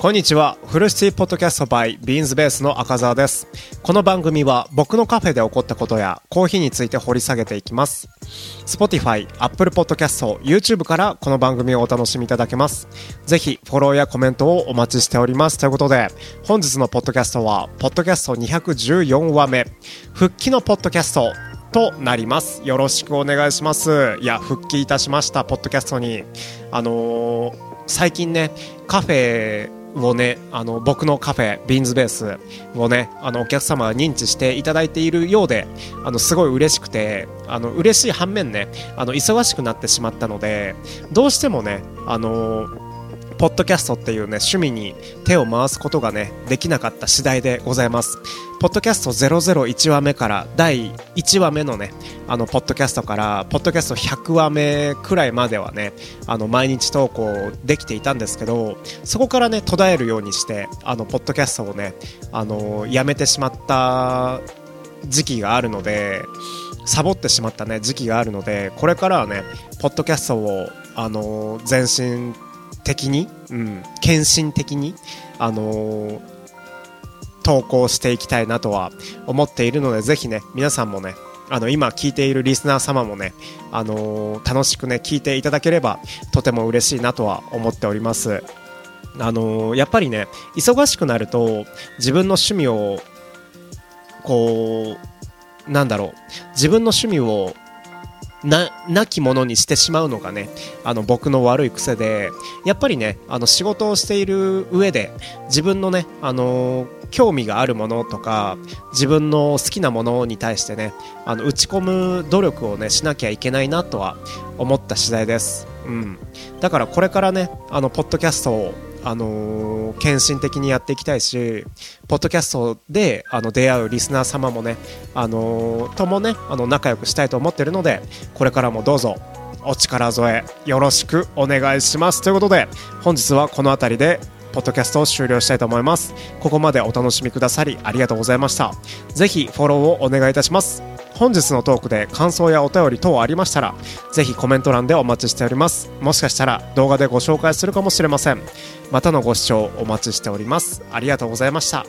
こんにちは。フルシティポッドキャストバイビーンズベースの赤澤です。この番組は僕のカフェで起こったことやコーヒーについて掘り下げていきます。Spotify、Apple Podcast、YouTube からこの番組をお楽しみいただけます。ぜひフォローやコメントをお待ちしております。ということで、本日のポッドキャストは、ポッドキャスト214話目、復帰のポッドキャストとなります。よろしくお願いします。いや、復帰いたしました、ポッドキャストに。あのー最近ね、カフェをね、あの、僕のカフェ、ビーンズベースをね、あの、お客様が認知していただいているようで、あの、すごい嬉しくて、あの、嬉しい反面ね、あの、忙しくなってしまったので、どうしてもね、あのポッドキャストっていうね、趣味に手を回すことがね、できなかった次第でございます。ポッドキャスト001話目から第1話目のね、あの、ポッドキャストから、ポッドキャスト100話目くらいまではね、あの、毎日投稿できていたんですけど、そこからね、途絶えるようにして、あの、ポッドキャストをね、あの、やめてしまった時期があるので、サボってしまったね、時期があるので、これからはね、ポッドキャストを、あの、全身的に、うん、献身的に、あの投稿していきたいなとは思っているので、ぜひね、皆さんもね、あの、今聞いているリスナー様もね、あの楽しくね、聞いていただければ、とても嬉しいなとは思っております。あのやっぱりね、忙しくなると、自分の趣味を、こう、なんだろう、自分の趣味をな、なきものにしてしまうのがね、あの僕の悪い癖で、やっぱりね、あの仕事をしている上で、自分のね、あの興味があるものとか、自分の好きなものに対してね、あの打ち込む努力をね、しなきゃいけないなとは思った次第です。うん。だからこれからね、あの、ポッドキャストを、あのー献身的にやっていきたいし、ポッドキャストであの出会うリスナー様もね、あのーともね、あの仲良くしたいと思ってるので、これからもどうぞお力添えよろしくお願いします。ということで、本日はこの辺りで、ポッドキャストを終了したいと思います。ここまでお楽しみくださりありがとうございました。ぜひフォローをお願いいたします。本日のトークで感想やお便り等ありましたら、ぜひコメント欄でお待ちしております。もしかしたら動画でご紹介するかもしれません。またのご視聴お待ちしております。ありがとうございました。